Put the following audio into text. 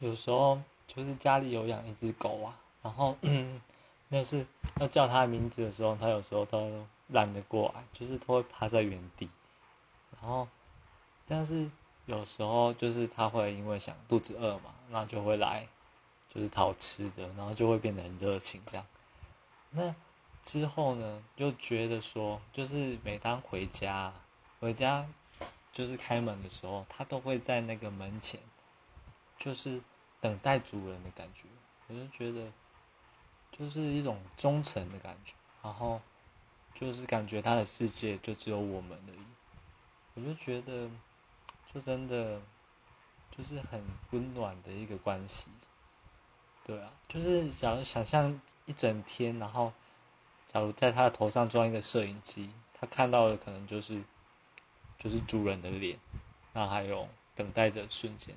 有时候就是家里有养一只狗啊，然后 那是要叫它名字的时候，它有时候都懒得过来，就是它会趴在原地。然后，但是有时候就是它会因为想肚子饿嘛，那就会来，就是讨吃的，然后就会变得很热情这样。那之后呢，就觉得说，就是每当回家，回家就是开门的时候，它都会在那个门前，就是等待主人的感觉。我就觉得，就是一种忠诚的感觉，然后就是感觉它的世界就只有我们而已。我就觉得，就真的就是很温暖的一个关系。对啊，就是想想象一整天，然后，假如在他的头上装一个摄影机，他看到的可能就是，就是主人的脸，然后还有等待的瞬间。